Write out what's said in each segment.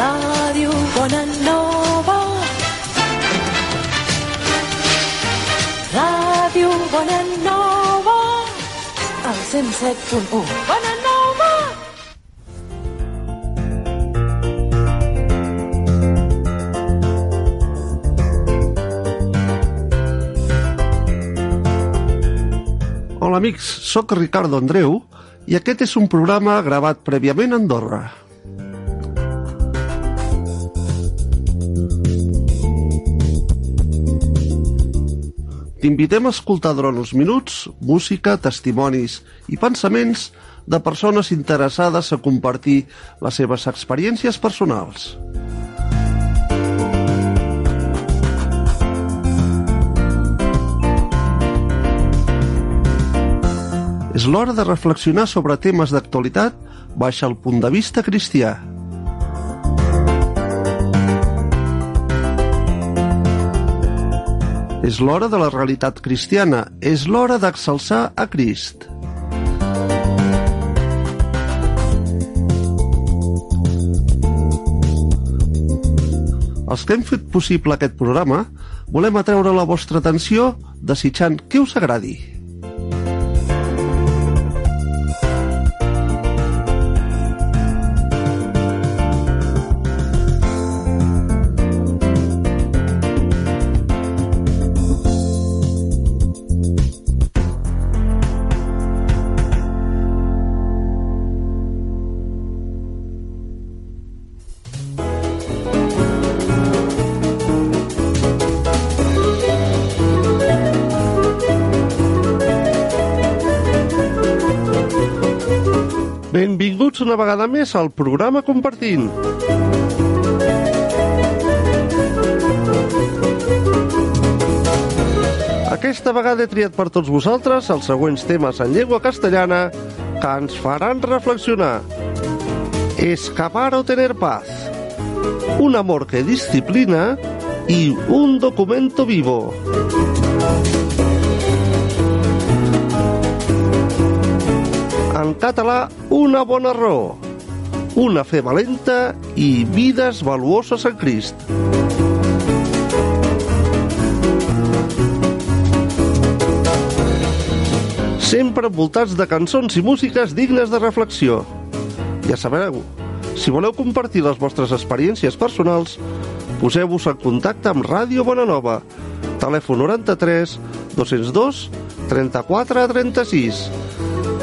Ràdio Bonanova. Ràdio Bonanova. El 107.1. Bonanova. Hola amics, sóc Ricardo Andreu i aquest és un programa gravat prèviament a Andorra. T'invitem a escoltar durant uns minuts música, testimonis i pensaments de persones interessades a compartir les seves experiències personals. És l'hora de reflexionar sobre temes d'actualitat baix el punt de vista cristià. És l'hora de la realitat cristiana, és l'hora d'exalçar a Crist. Els que hem fet possible aquest programa volem atreure la vostra atenció desitjant que us agradi. Una vegada més al programa Compartint. Aquesta vegada he triat per tots vosaltres els següents temes en llengua castellana que ens faran reflexionar. Escapar o tener paz. Un amor que disciplina y un documento vivo. En català, una bona raó, una fe valenta i vides valuoses en Crist. Sempre envoltats de cançons i músiques dignes de reflexió. Ja sabeu, si voleu compartir les vostres experiències personals, poseu-vos en contacte amb Ràdio Bonanova, telèfon 93 202 34 36.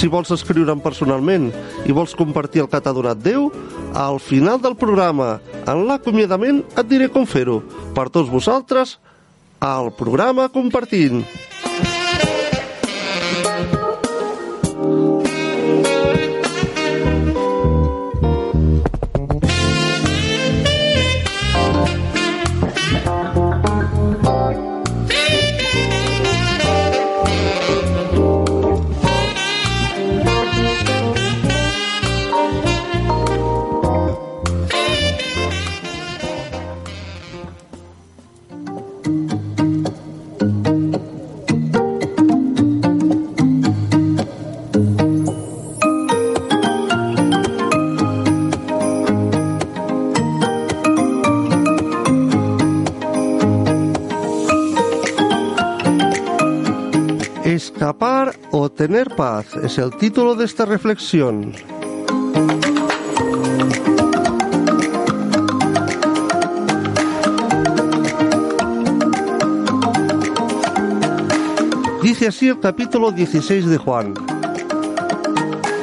Si vols escriure'm personalment i vols compartir el que t'ha donat Déu, al final del programa, en l'acomiadament, et diré com fer-ho. Per tots vosaltres, al programa Compartint. Tener paz es el título de esta reflexión. Dice así el capítulo 16 de Juan.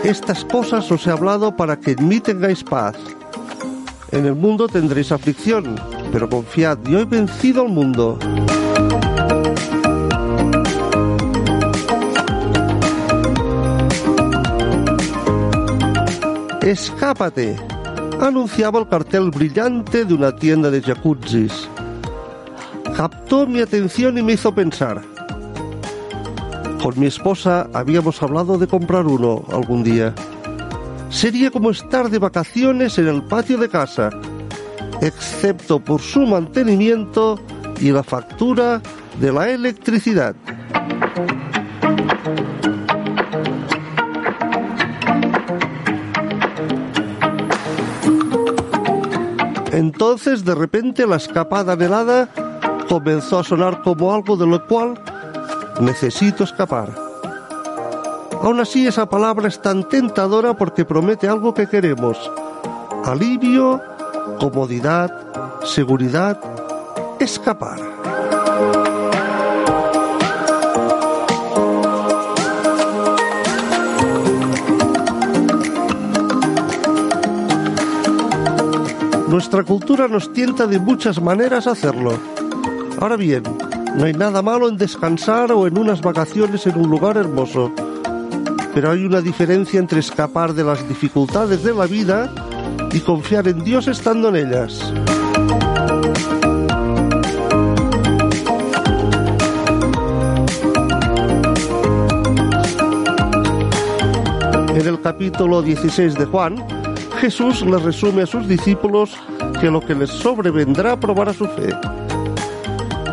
Estas cosas os he hablado para que en mí tengáis paz. En el mundo tendréis aflicción, pero confiad, yo he vencido al mundo. Escápate, anunciaba el cartel brillante de una tienda de jacuzzis. Captó mi atención y me hizo pensar. Con mi esposa habíamos hablado de comprar uno algún día. Sería como estar de vacaciones en el patio de casa, excepto por su mantenimiento y la factura de la electricidad. Entonces, de repente, la escapada velada comenzó a sonar como algo de lo cual necesito escapar. Aún así, esa palabra es tan tentadora porque promete algo que queremos. Alivio, comodidad, seguridad, escapar. Nuestra cultura nos tienta de muchas maneras a hacerlo. Ahora bien, no hay nada malo en descansar o en unas vacaciones en un lugar hermoso. Pero hay una diferencia entre escapar de las dificultades de la vida y confiar en Dios estando en ellas. En el capítulo 16 de Juan, Jesús les resume a sus discípulos que lo que les sobrevendrá probará su fe.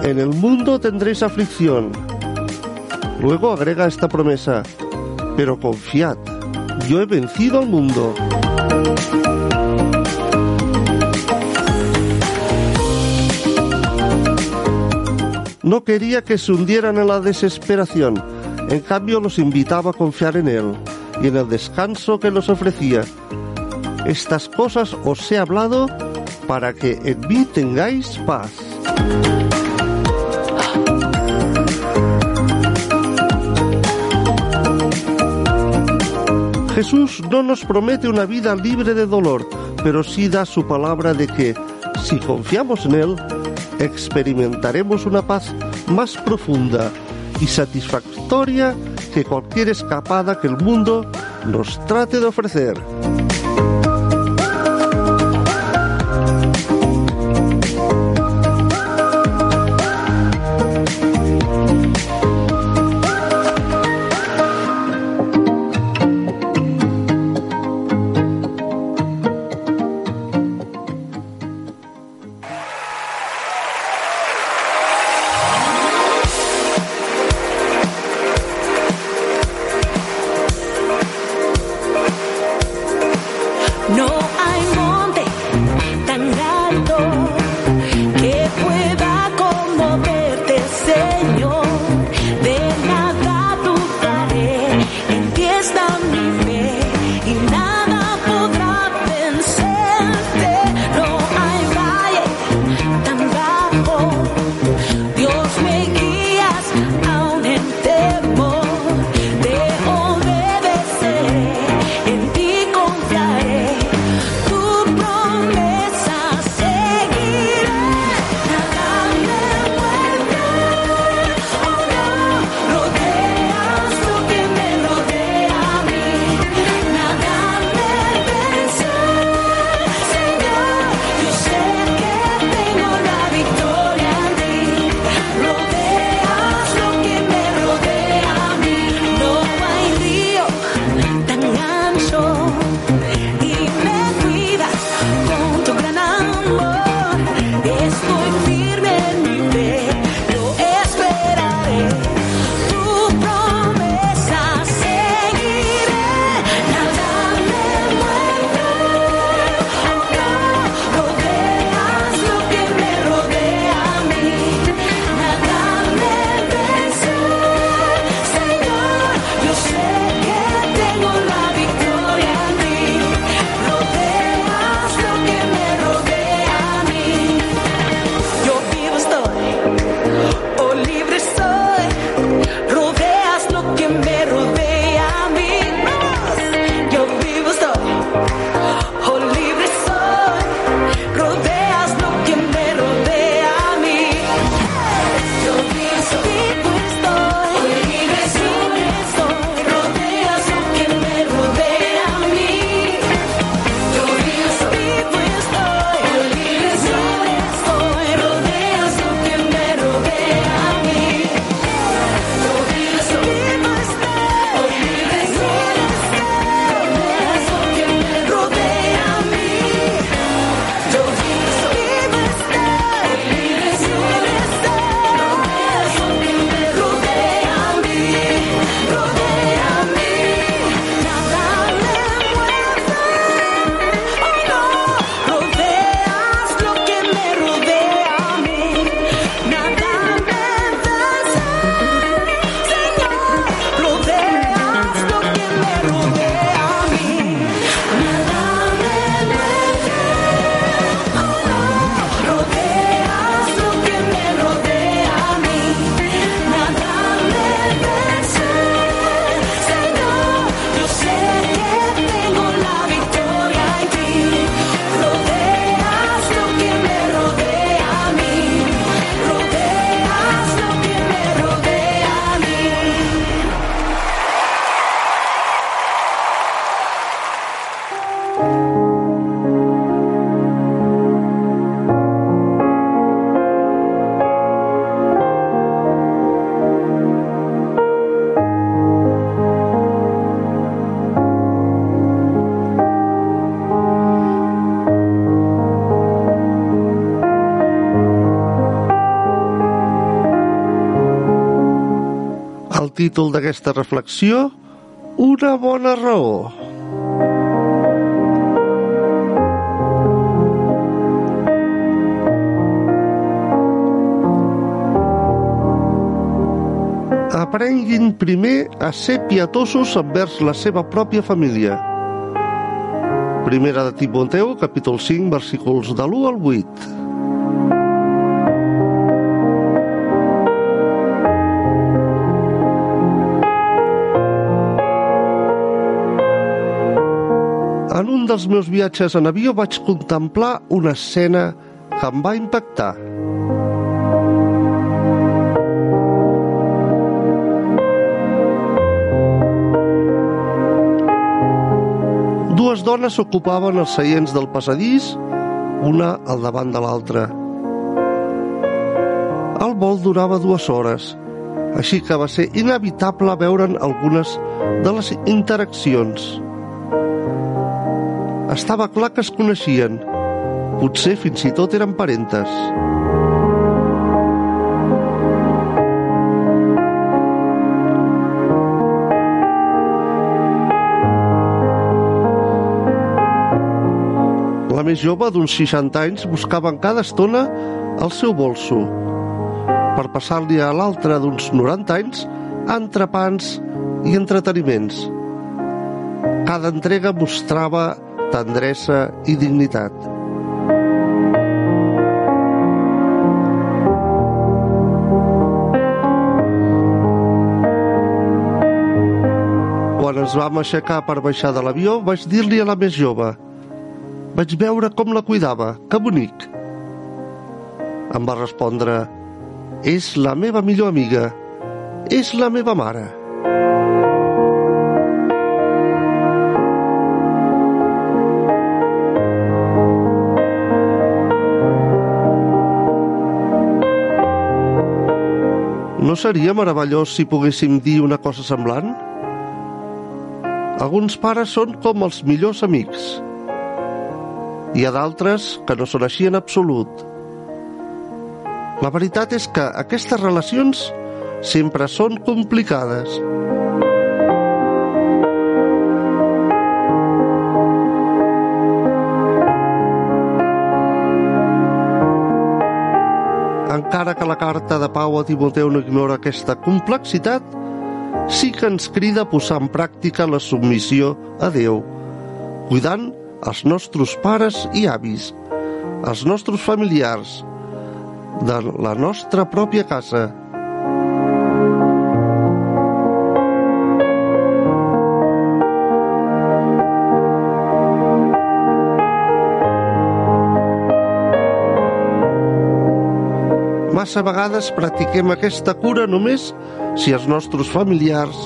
En el mundo tendréis aflicción. Luego agrega esta promesa, pero confiad, yo he vencido al mundo. No quería que se hundieran en la desesperación, en cambio los invitaba a confiar en Él y en el descanso que nos ofrecía. Estas cosas os he hablado para que en mí tengáis paz. Jesús no nos promete una vida libre de dolor, pero sí da su palabra de que, si confiamos en Él, experimentaremos una paz más profunda y satisfactoria que cualquier escapada que el mundo nos trate de ofrecer. Títol d'aquesta reflexió? Una bona raó. Aprenguin primer a ser pietosos envers la seva pròpia família. Primera de Timoteu, capítol 5, versículos de l'1 al 8. Dels meus viatges en avió vaig contemplar una escena que em va impactar. Dues dones ocupaven els seients del passadís, una al davant de l'altra. El vol durava dues hores, així que va ser inevitable veure'n algunes de les interaccions. Estava clar que es coneixien, potser fins i tot eren parentes. La més jove, d'uns 60 anys, buscava en cada estona el seu bolso per passar-li a l'altra d'uns 90 anys entrepans i entreteniments. Cada entrega mostrava tendresa i dignitat. Quan ens vam aixecar per baixar de l'avió, vaig dir-li a la més jove vaig veure com la cuidava, que bonic. Em va respondre, és la meva millor amiga, és la meva mare. No seria meravellós si poguéssim dir una cosa semblant? Alguns pares són com els millors amics. Hi ha d'altres que no són així en absolut. La veritat és que aquestes relacions sempre són complicades. Encara que la carta de Pau a Timoteu no ignora aquesta complexitat, sí que ens crida a posar en pràctica la submissió a Déu, cuidant els nostres pares i avis, els nostres familiars, de la nostra pròpia casa. Massa vegades practiquem aquesta cura només si els nostres familiars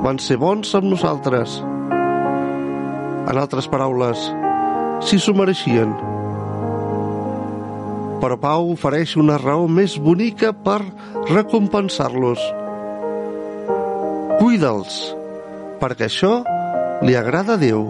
van ser bons amb nosaltres. En altres paraules, si s'ho mereixien. Però Pau ofereix una raó més bonica per recompensar-los. Cuida'ls, perquè això li agrada a Déu.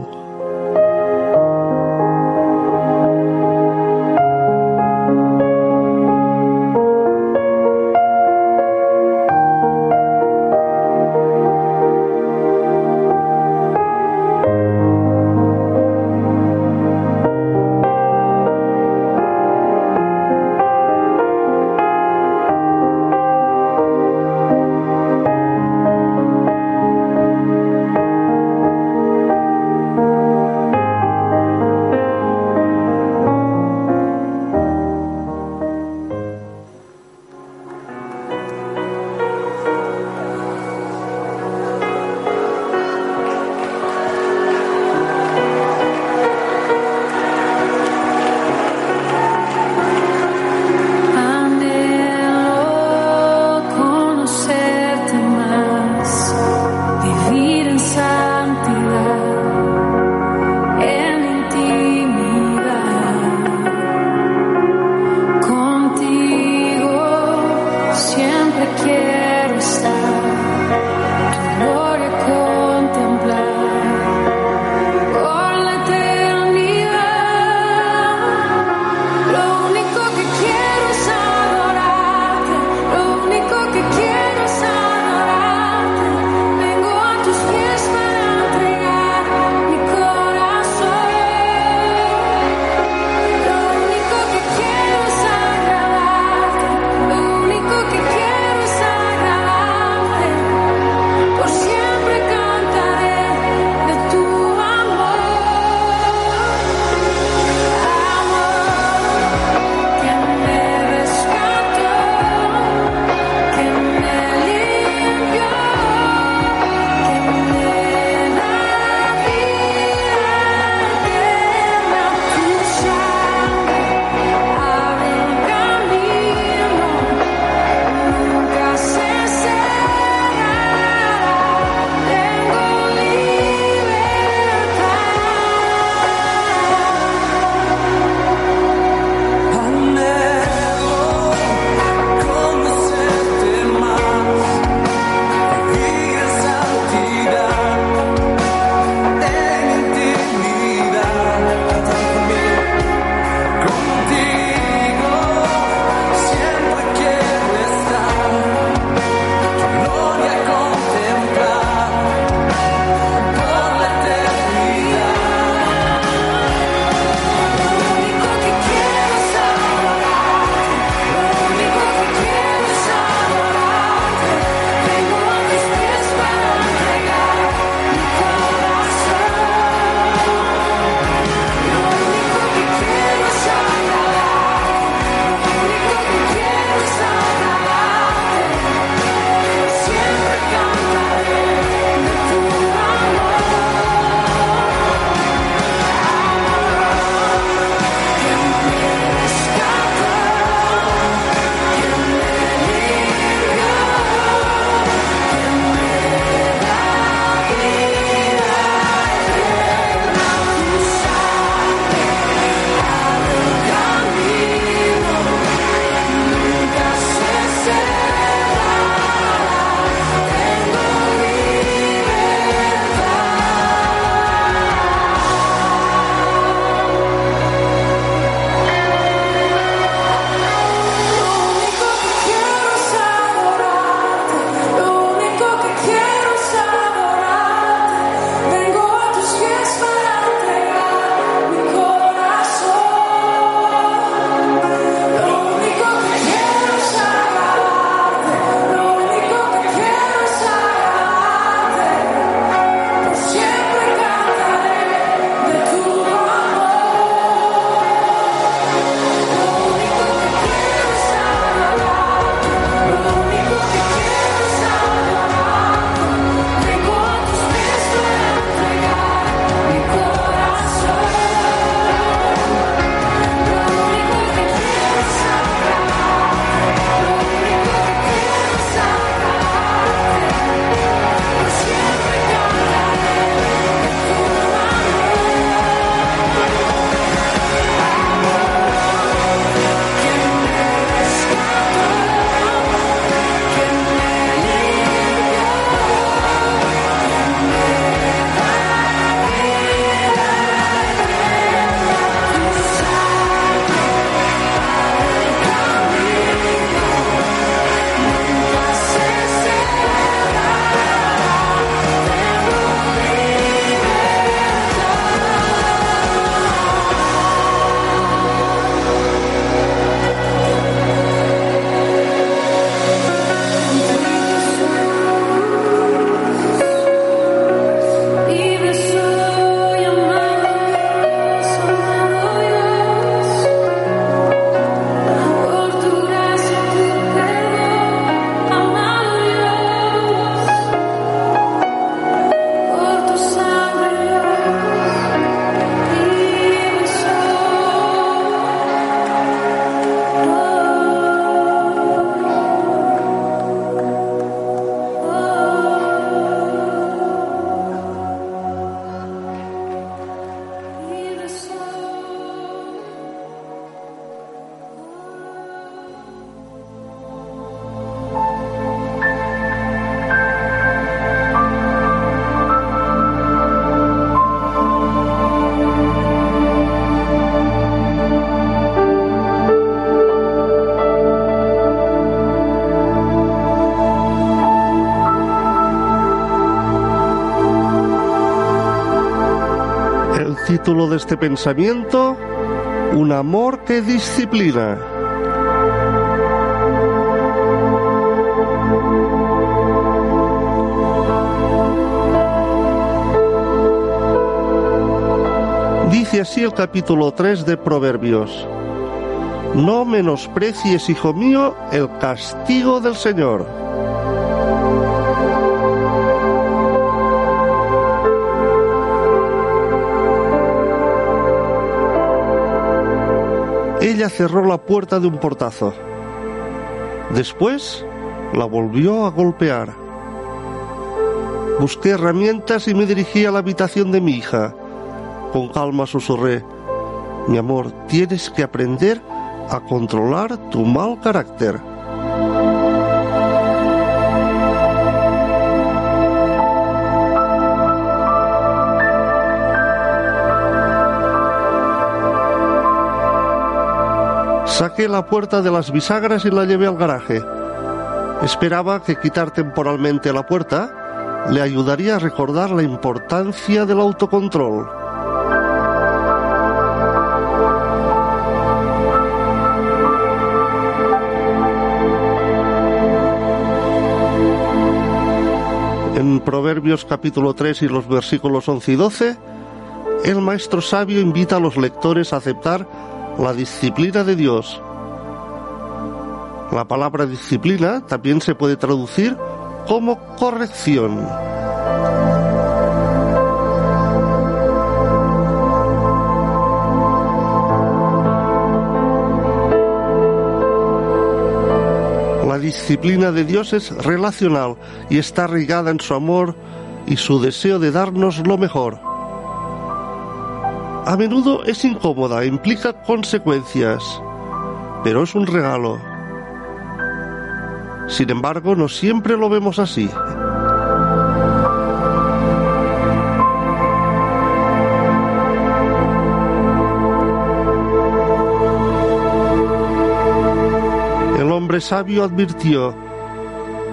De este pensamiento, Un amor que disciplina. Dice así el capítulo 3 de Proverbios. No menosprecies, hijo mío, el castigo del Señor. Cerró la puerta de un portazo. Después la volvió a golpear. Busqué herramientas y me dirigí a la habitación de mi hija. Con calma susurré, mi amor, tienes que aprender a controlar tu mal carácter. Saqué la puerta de las bisagras y la llevé al garaje. Esperaba que quitar temporalmente la puerta le ayudaría a recordar la importancia del autocontrol. En Proverbios capítulo 3 y los versículos 11 y 12, el maestro sabio invita a los lectores a aceptar la disciplina de Dios. La palabra disciplina también se puede traducir como corrección. La disciplina de Dios es relacional y está arraigada en su amor y su deseo de darnos lo mejor. A menudo es incómoda, e implica consecuencias, pero es un regalo. Sin embargo, no siempre lo vemos así. El hombre sabio advirtió,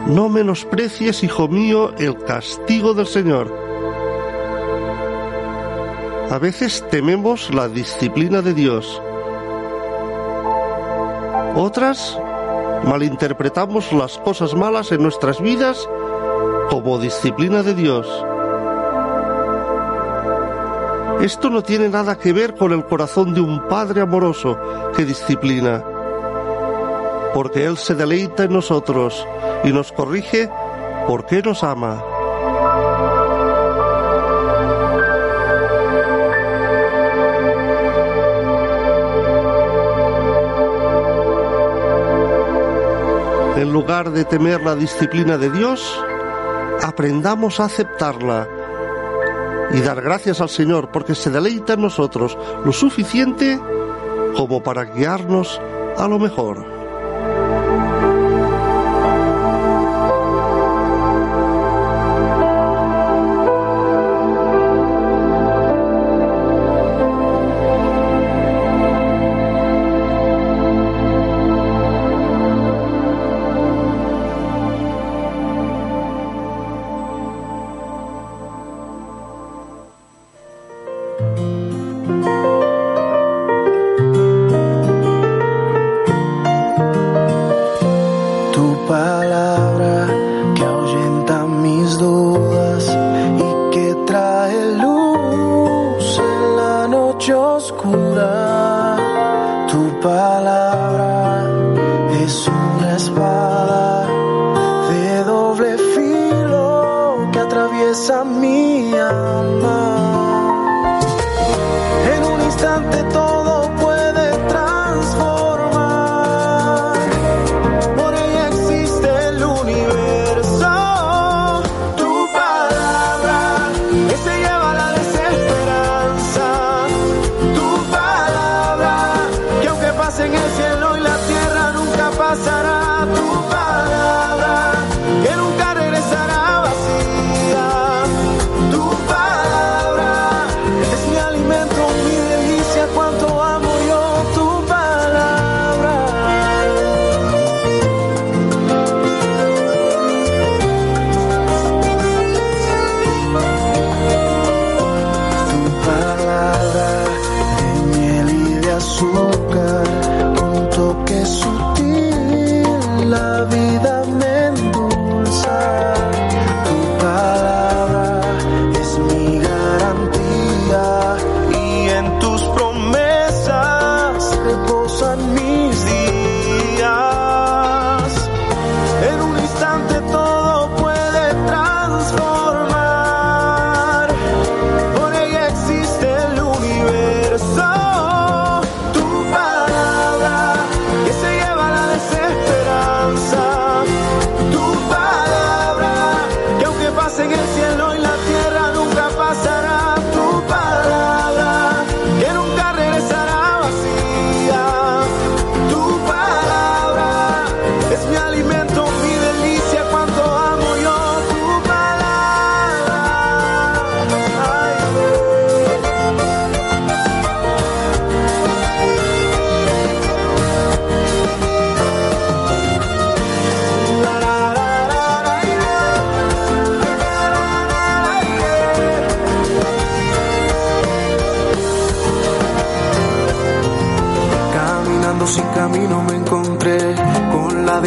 no menosprecies, hijo mío, el castigo del Señor. A veces tememos la disciplina de Dios. Otras malinterpretamos las cosas malas en nuestras vidas como disciplina de Dios. Esto no tiene nada que ver con el corazón de un Padre amoroso que disciplina, porque Él se deleita en nosotros y nos corrige porque nos ama. En lugar de temer la disciplina de Dios, aprendamos a aceptarla y dar gracias al Señor porque se deleita en nosotros lo suficiente como para guiarnos a lo mejor.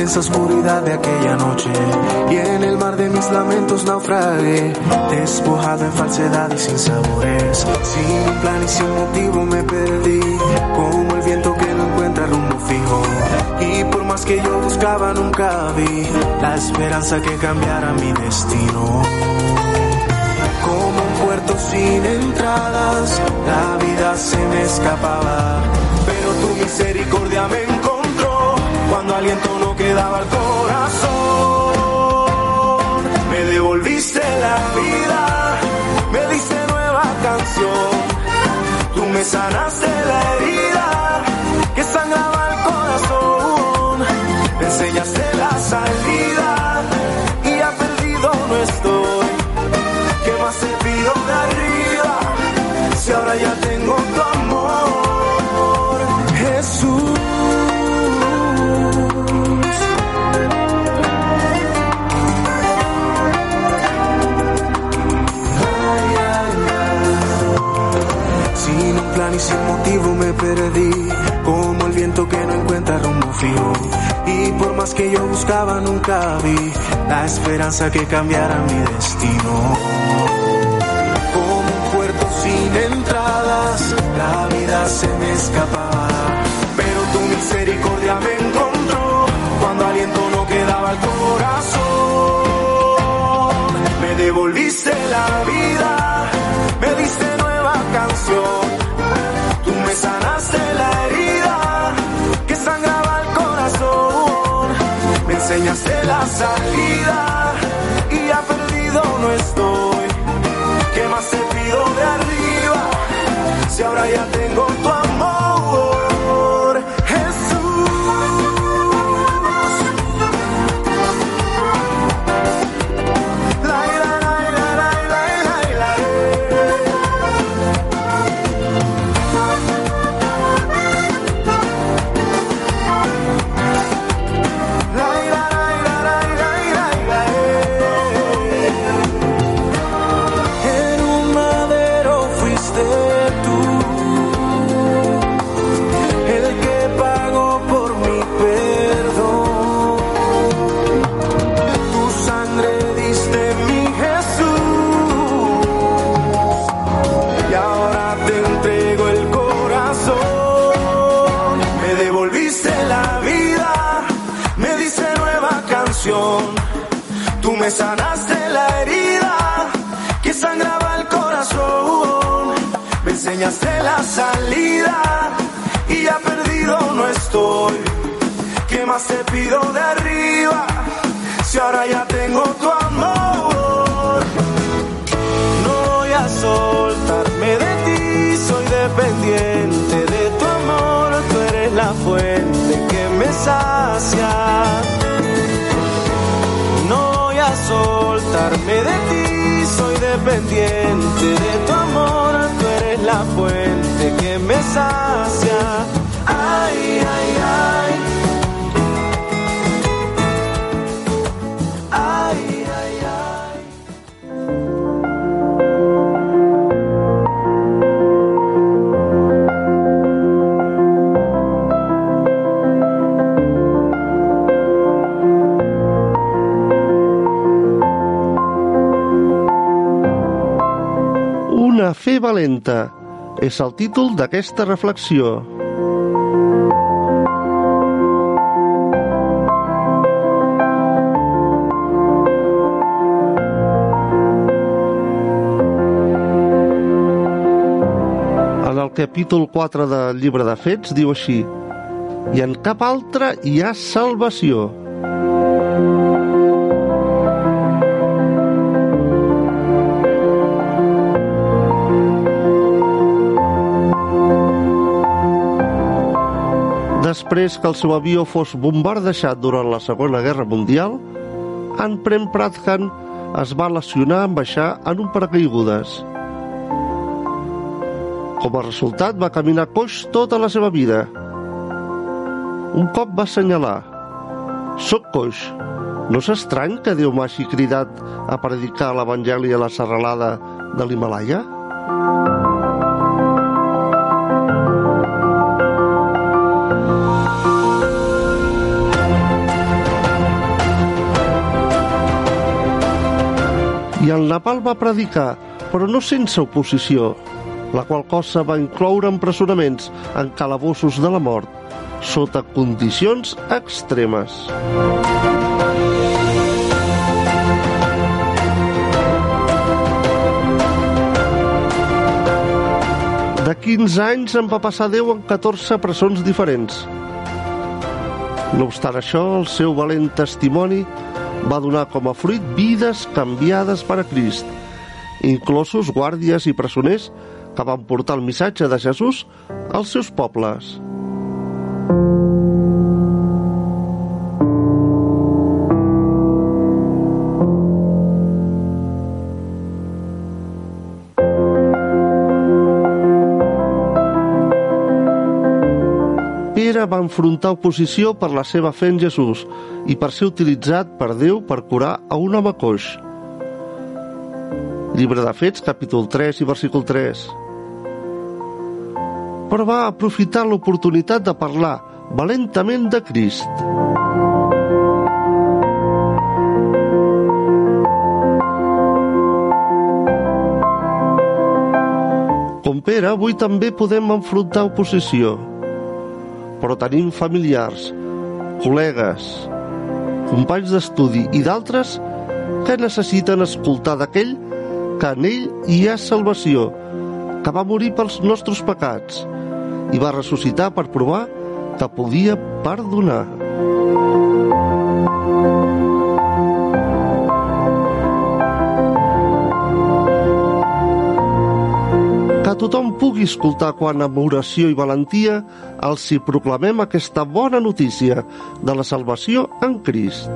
Densa oscuridad de aquella noche. Y en el mar de mis lamentos naufragué, despojado en falsedad y sin sabores, sin un plan y sin motivo me perdí, como el viento que no encuentra rumbo fijo. Y por más que yo buscaba nunca vi la esperanza que cambiara mi destino. Como un puerto sin entradas, la vida se me escapaba, pero tu misericordia me encontró cuando aliento no quedaba el corazón. Me devolviste la vida, me diste nueva canción, tú me sanaste la herida que sangraba el corazón, me enseñaste la salida como el viento que no encuentra rumbo fijo. Y por más que yo buscaba nunca vi la esperanza que cambiara mi destino como un puerto sin entradas, la vida se me escapaba. Enseñaste la salida y ya perdido no estoy. ¿Qué más te pido de arriba? Si ahora ya tengo tu amor, me sanaste la herida que sangraba el corazón. Me enseñaste la salida y ya perdido no estoy. ¿Qué más te pido de arriba? Si ahora ya tengo tu amor. No voy a soltarme de ti, soy dependiente de tu amor. Tú eres la fuente que me sacia. A soltarme de ti, soy dependiente de tu amor. Tú eres la fuente que me sacia. Ay, ay. Ay, valenta és el títol d'aquesta reflexió. En el capítol 4 del llibre de Fets diu així i en cap altre hi ha salvació. Després que el seu avió fos bombardejat durant la Segona Guerra Mundial, en Prem Pradhan es va lesionar en baixar en un paracaigudes. Com a resultat, va caminar coix tota la seva vida. Un cop va assenyalar «Soc coix. No és estrany que Déu m'hagi cridat a predicar l'Evangeli a la serralada de l'Himalaya?» El Nepal va predicar, però no sense oposició, la qual cosa va incloure empresonaments en calabossos de la mort, sota condicions extremes. De 15 anys en va passar 10 en 14 presons diferents. No obstant això, el seu valent testimoni va donar com a fruit vides canviades per a Crist, inclosos guàrdies i presoners que van portar el missatge de Jesús als seus pobles. Va enfrontar oposició per la seva fe en Jesús i per ser utilitzat per Déu per curar a un home coix. Llibre de Fets, capítol 3 i versícul 3. Però va aprofitar l'oportunitat de parlar valentament de Crist. Com Pere, avui també podem enfrontar oposició però tenim familiars, col·legues, companys d'estudi i d'altres que necessiten escoltar d'aquell que en ell hi ha salvació, que va morir pels nostres pecats i va ressuscitar per provar que podia perdonar. Tothom pugui escoltar quan amb oració i valentia els hi proclamem aquesta bona notícia de la salvació en Crist.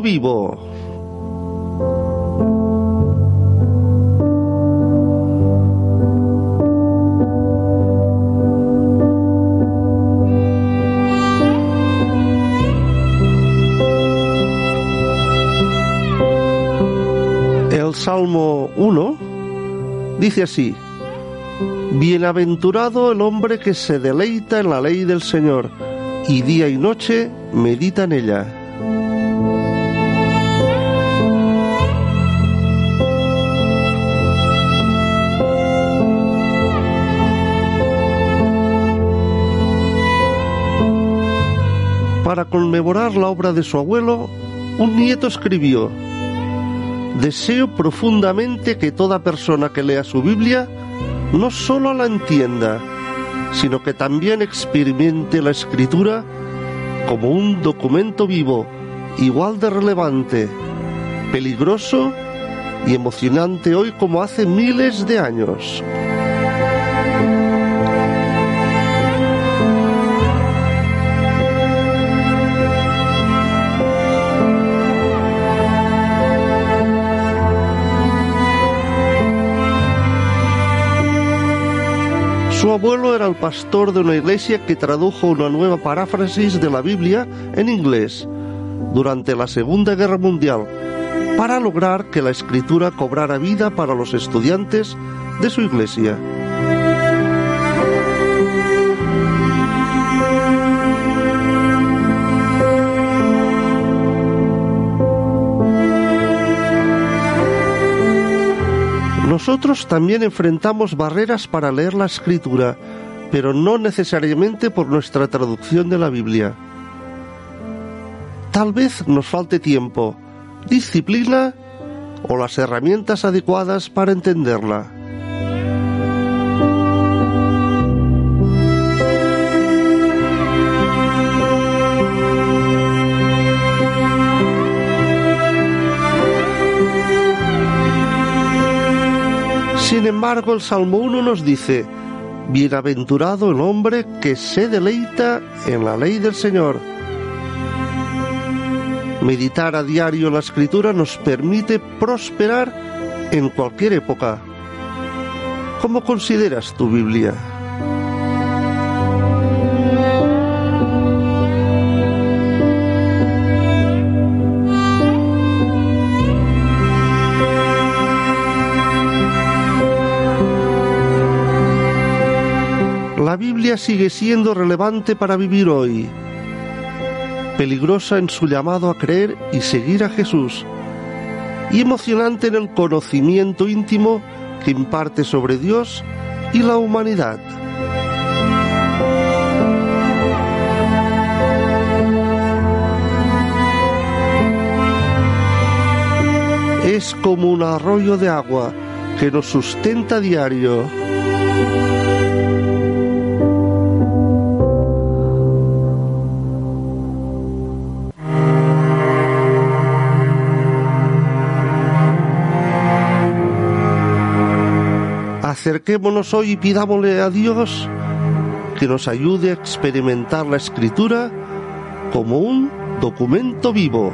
Vivo. El Salmo 1 dice así, Bienaventurado el hombre que se deleita en la ley del Señor y día y noche medita en ella. Para conmemorar la obra de su abuelo, un nieto escribió, Deseo profundamente que toda persona que lea su Biblia no solo la entienda, sino que también experimente la escritura como un documento vivo, igual de relevante, peligroso y emocionante hoy como hace miles de años. Su abuelo era el pastor de una iglesia que tradujo una nueva paráfrasis de la Biblia en inglés durante la Segunda Guerra Mundial para lograr que la escritura cobrara vida para los estudiantes de su iglesia. Nosotros también enfrentamos barreras para leer la escritura, pero no necesariamente por nuestra traducción de la Biblia. Tal vez nos falte tiempo, disciplina o las herramientas adecuadas para entenderla. Embargo, el Salmo 1 nos dice, Bienaventurado el hombre que se deleita en la ley del Señor. Meditar a diario la escritura nos permite prosperar en cualquier época. ¿Cómo consideras tu Biblia? Sigue siendo relevante para vivir hoy, peligrosa en su llamado a creer y seguir a Jesús, y emocionante en el conocimiento íntimo que imparte sobre Dios y la humanidad. Es como un arroyo de agua que nos sustenta diario. Acerquémonos hoy y pidámosle a Dios que nos ayude a experimentar la escritura como un documento vivo.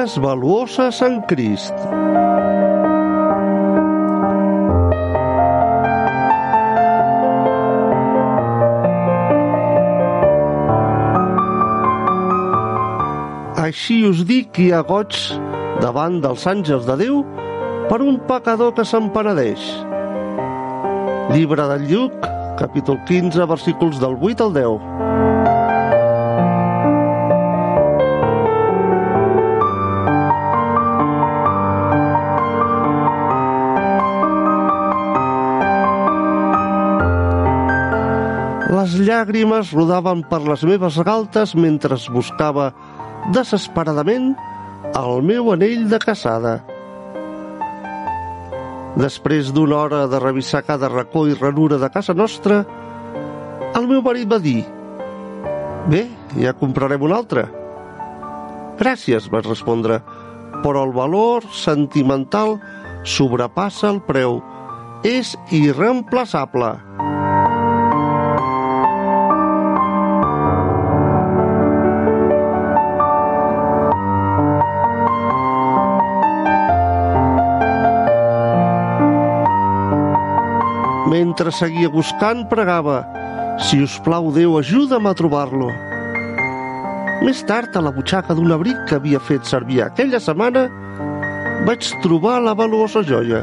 Vides valuoses en Crist. Així us dic que hi ha goig davant dels àngels de Déu per un pecador que se'n penedeix. Llibre del Lluc, capítol 15, versículos del 8 al 10. Les llàgrimes rodaven per les meves galtes mentre buscava desesperadament el meu anell de casada. Després d'una hora de revisar cada racó i ranura de casa nostra, el meu marit va dir «Bé, ja comprarem un altre». «Gràcies», vaig respondre, «però el valor sentimental sobrepassa el preu. És irreemplaçable». Mentre seguia buscant, pregava «Si us plau, Déu, ajuda'm a trobar-lo». Més tard, a la butxaca d'un abric que havia fet servir aquella setmana, vaig trobar la valuosa joia.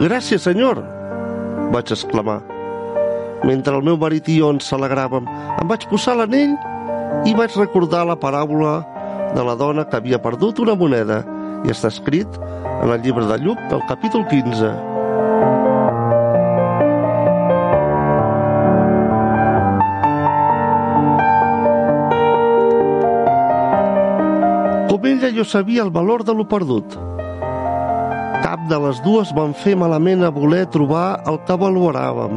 «Gràcies, senyor!» vaig exclamar. Mentre el meu marit i jo ens alegràvem, em vaig posar l'anell i vaig recordar la paràbola de la dona que havia perdut una moneda i està escrit en el llibre de Lluc, al capítol 15. Com ella jo sabia el valor de lo perdut. Cap de les dues van fer malament a voler trobar el que valoràvem.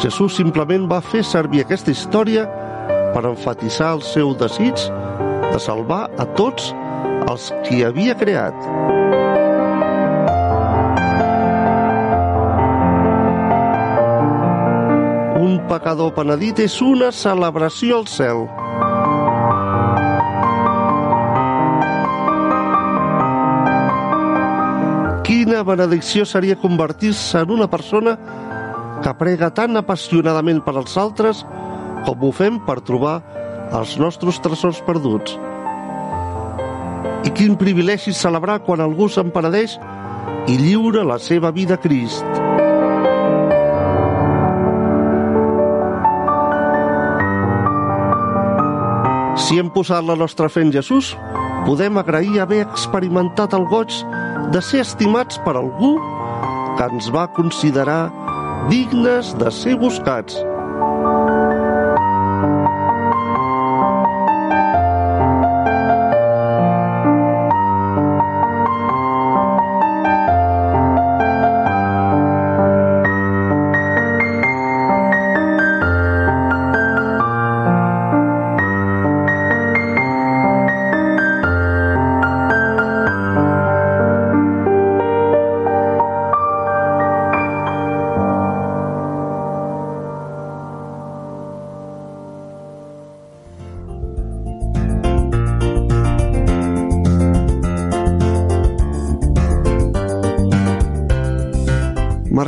Jesús simplement va fer servir aquesta història per enfatitzar el seu desig de salvar a tots els qui havia creat. Un pecador penedit és una celebració al cel. Benedicció seria convertir-se en una persona que prega tan apassionadament per als altres com ho fem per trobar els nostres tresors perduts. I quin privilegi celebrar quan algú se'n penedeix i lliura la seva vida a Crist. Si hem posat la nostra fe en Jesús, podem agrair haver experimentat el goig de ser estimats per algú que ens va considerar dignes de ser buscats.